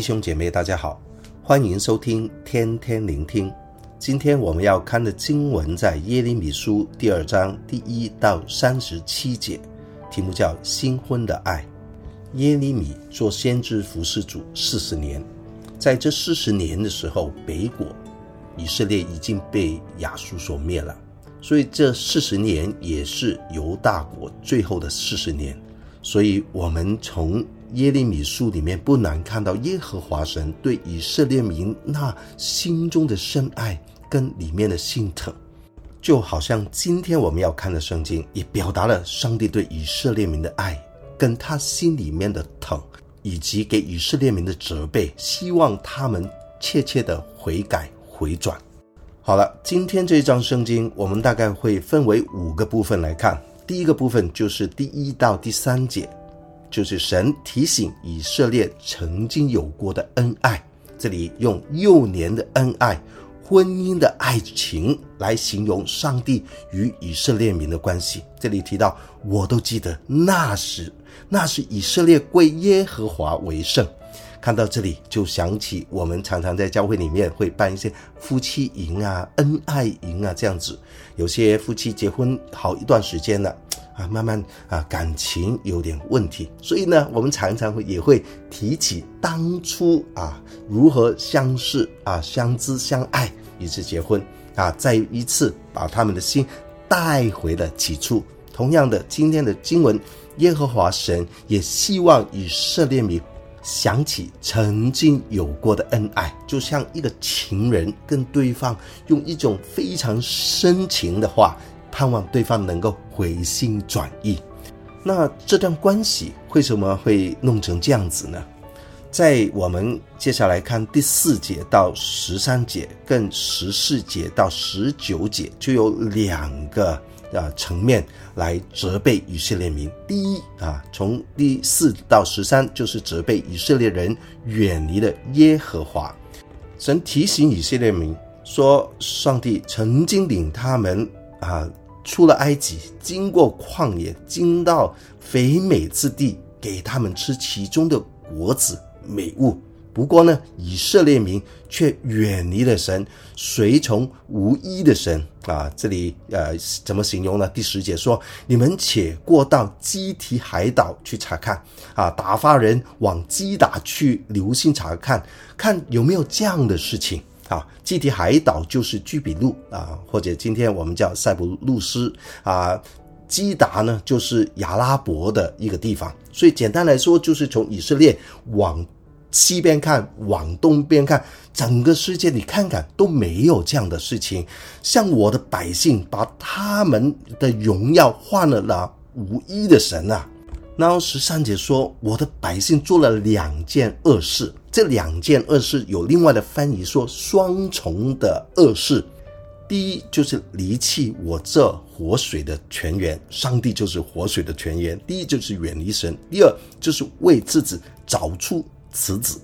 弟兄姐妹，大家好，欢迎收听天天聆听。今天我们要看的经文在耶利米书第二章第一到三十七节，题目叫“新婚的爱”。耶利米做先知服侍主四十年，在这四十年的时候，北国以色列已经被亚述所灭了，所以这四十年也是犹大国最后的四十年。所以，我们从耶利米书里面不难看到耶和华神对以色列民那心中的深爱跟里面的心疼，就好像今天我们要看的圣经也表达了上帝对以色列民的爱，跟他心里面的疼，以及给以色列民的责备，希望他们切切的悔改回转。好了，今天这一章圣经我们大概会分为五个部分来看，第一个部分就是第一到第三节。就是神提醒以色列曾经有过的恩爱，这里用幼年的恩爱、婚姻的爱情来形容上帝与以色列民的关系。这里提到，我都记得那时，那时以色列归耶和华为圣。看到这里，就想起我们常常在教会里面会办一些夫妻营啊、恩爱营啊这样子。有些夫妻结婚好一段时间了。啊，慢慢啊，感情有点问题，所以呢，我们常常会也会提起当初啊，如何相识啊，相知相爱，以致结婚啊，再一次把他们的心带回了起初。同样的，今天的经文，耶和华神也希望以色列民想起曾经有过的恩爱，就像一个情人跟对方用一种非常深情的话。盼望对方能够回心转意，那这段关系为什么会弄成这样子呢？在我们接下来看第四节到十三节，跟十四节到十九节，就有两个啊层面来责备以色列民。第一啊，从第四到十三就是责备以色列人远离了耶和华。神提醒以色列民说，上帝曾经领他们啊。出了埃及，经过旷野，经到肥美之地，给他们吃其中的果子美物。不过呢，以色列民却远离了神，随从无依的神啊。这里呃，怎么形容呢？第十节说：“你们且过到基提海岛去查看啊，打发人往基达去留心查看，看有没有这样的事情。”啊，基提海岛就是居比路啊，或者今天我们叫塞浦路斯啊，基达呢就是亚拉伯的一个地方，所以简单来说就是从以色列往西边看，往东边看，整个世界你看看都没有这样的事情，像我的百姓把他们的荣耀换了那无一的神啊。然后十三节说，我的百姓做了两件恶事，这两件恶事有另外的翻译说双重的恶事。第一就是离弃我这活水的泉源，上帝就是活水的泉源。第一就是远离神，第二就是为自己找出辞子。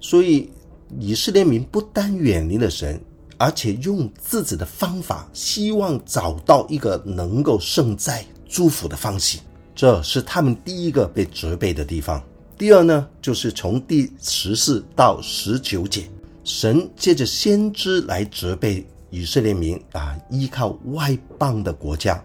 所以以色列民不但远离了神，而且用自己的方法，希望找到一个能够胜在祝福的方式。这是他们第一个被责备的地方。第二呢，就是从第十四到十九节，神借着先知来责备以色列民啊，依靠外邦的国家。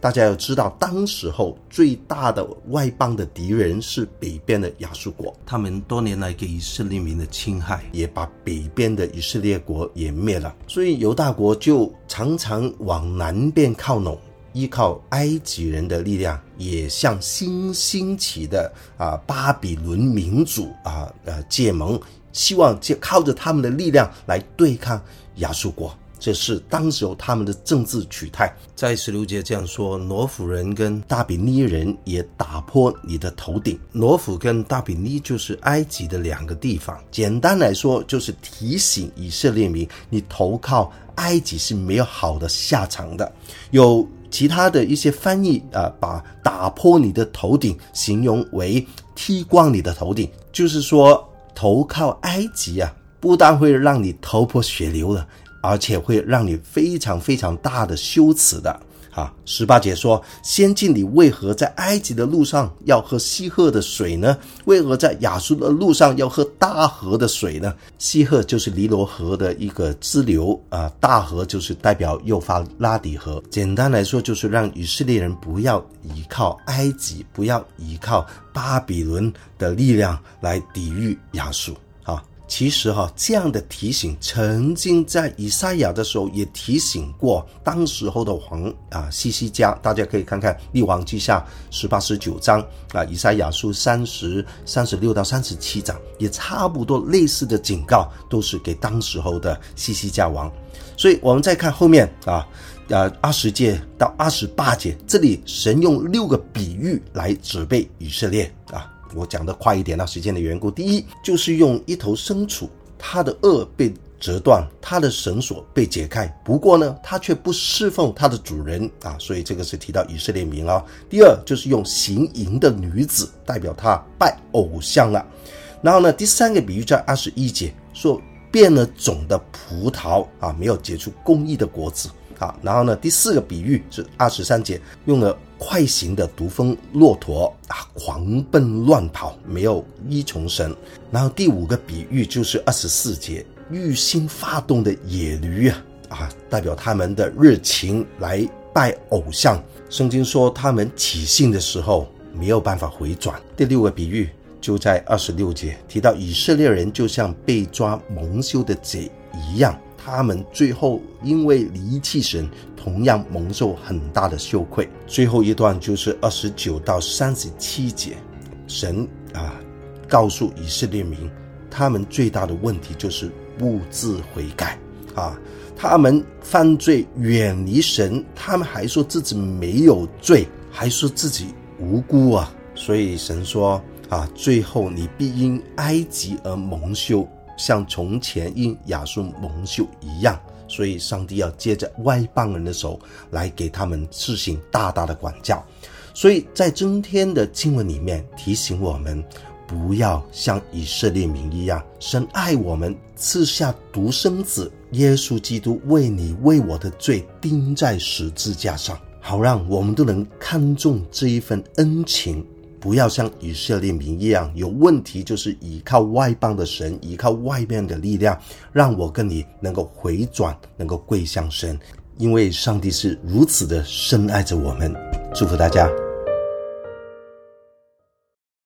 大家要知道，当时候最大的外邦的敌人是北边的亚述国，他们多年来给以色列民的侵害，也把北边的以色列国也灭了。所以犹大国就常常往南边靠拢。依靠埃及人的力量，也向新兴起的啊巴比伦民族啊呃结盟，希望借靠着他们的力量来对抗亚述国。这是当时候他们的政治取态。在十六节这样说：罗弗人跟大比尼人也打破你的头顶。罗弗跟大比尼就是埃及的两个地方。简单来说，就是提醒以色列民，你投靠埃及是没有好的下场的。有。其他的一些翻译啊，把打破你的头顶形容为剃光你的头顶，就是说投靠埃及啊，不但会让你头破血流的，而且会让你非常非常大的羞耻的。啊，十八节说：“先知你为何在埃及的路上要喝西河的水呢？为何在亚述的路上要喝大河的水呢？西河就是尼罗河的一个支流啊，大河就是代表幼发拉底河。简单来说，就是让以色列人不要依靠埃及，不要依靠巴比伦的力量来抵御亚述。”其实哈，这样的提醒曾经在以赛亚的时候也提醒过当时候的王啊西西家，大家可以看看《列王记下》十八、十九章啊，以赛亚书三十三十六到三十七章，也差不多类似的警告，都是给当时候的西西家王。所以我们再看后面啊，呃二十节到二十八节，这里神用六个比喻来责备以色列啊。我讲得快一点，那时间的缘故。第一，就是用一头牲畜，它的轭被折断，它的绳索被解开。不过呢，它却不侍奉它的主人啊，所以这个是提到以色列民啊。第二，就是用行淫的女子，代表他拜偶像了。然后呢，第三个比喻在二十一节说，变了种的葡萄啊，没有结出公义的果子啊。然后呢，第四个比喻是二十三节用了。快行的毒蜂骆驼啊，狂奔乱跑，没有依从神。然后第五个比喻就是二十四节，欲心发动的野驴啊，啊，代表他们的热情来拜偶像。圣经说他们起信的时候没有办法回转。第六个比喻就在二十六节提到以色列人就像被抓蒙羞的贼一样。他们最后因为离弃神，同样蒙受很大的羞愧。最后一段就是二十九到三十七节，神啊告诉以色列民，他们最大的问题就是不自悔改啊，他们犯罪远离神，他们还说自己没有罪，还说自己无辜啊，所以神说啊，最后你必因埃及而蒙羞。像从前因亚述蒙羞一样，所以上帝要借着外邦人的手来给他们施行大大的管教。所以在今天的经文里面提醒我们，不要像以色列民一样，神爱我们，赐下独生子耶稣基督为你为我的罪钉在十字架上，好让我们都能看重这一份恩情。不要像以色列民一样，有问题就是依靠外邦的神，依靠外面的力量，让我跟你能够回转，能够归向神，因为上帝是如此的深爱着我们。祝福大家。